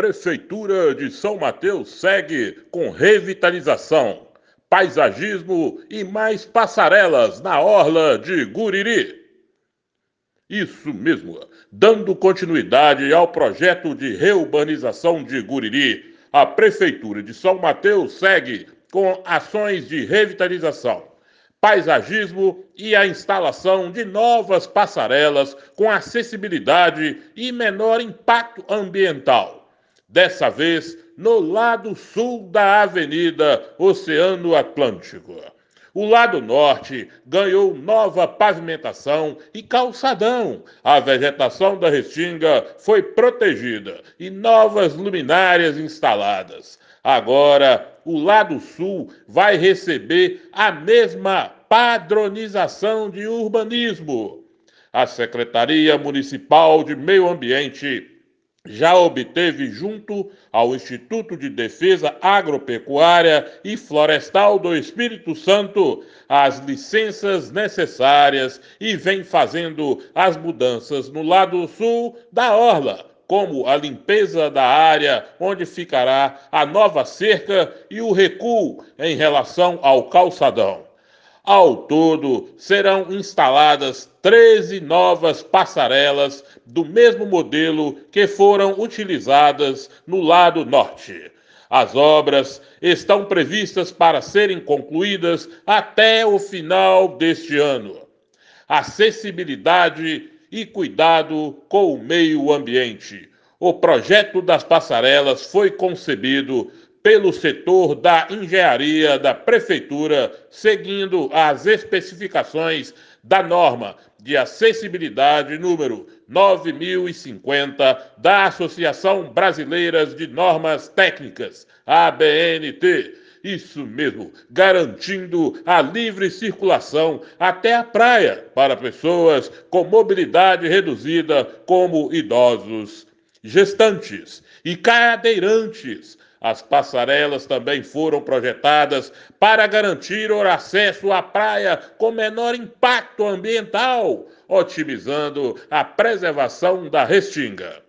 Prefeitura de São Mateus segue com revitalização, paisagismo e mais passarelas na orla de Guriri. Isso mesmo, dando continuidade ao projeto de reurbanização de Guriri, a Prefeitura de São Mateus segue com ações de revitalização, paisagismo e a instalação de novas passarelas com acessibilidade e menor impacto ambiental dessa vez no lado sul da Avenida Oceano Atlântico. O lado norte ganhou nova pavimentação e calçadão. A vegetação da Restinga foi protegida e novas luminárias instaladas. Agora, o lado sul vai receber a mesma padronização de urbanismo. A Secretaria Municipal de Meio Ambiente já obteve, junto ao Instituto de Defesa Agropecuária e Florestal do Espírito Santo, as licenças necessárias e vem fazendo as mudanças no lado sul da Orla, como a limpeza da área onde ficará a nova cerca e o recuo em relação ao calçadão. Ao todo, serão instaladas 13 novas passarelas do mesmo modelo que foram utilizadas no lado norte. As obras estão previstas para serem concluídas até o final deste ano. Acessibilidade e cuidado com o meio ambiente. O projeto das passarelas foi concebido pelo setor da engenharia da prefeitura, seguindo as especificações da norma de acessibilidade número 9050 da Associação Brasileira de Normas Técnicas, ABNT. Isso mesmo, garantindo a livre circulação até a praia para pessoas com mobilidade reduzida, como idosos, gestantes e cadeirantes as passarelas também foram projetadas para garantir o acesso à praia com menor impacto ambiental, otimizando a preservação da restinga.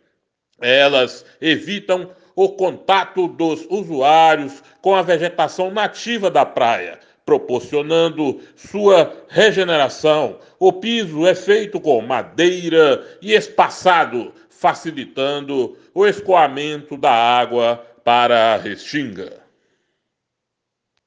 Elas evitam o contato dos usuários com a vegetação nativa da praia, proporcionando sua regeneração. O piso é feito com madeira e espaçado, facilitando o escoamento da água para a Restinga.